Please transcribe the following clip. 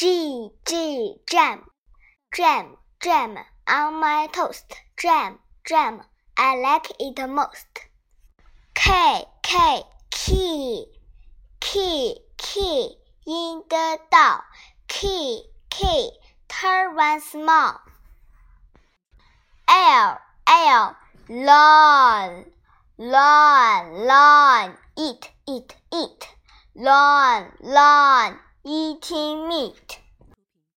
G G jam jam jam on my toast jam jam I like it most. K K key key key in the door key key turn once more. L L lawn lawn lawn eat eat eat lawn lawn eating meat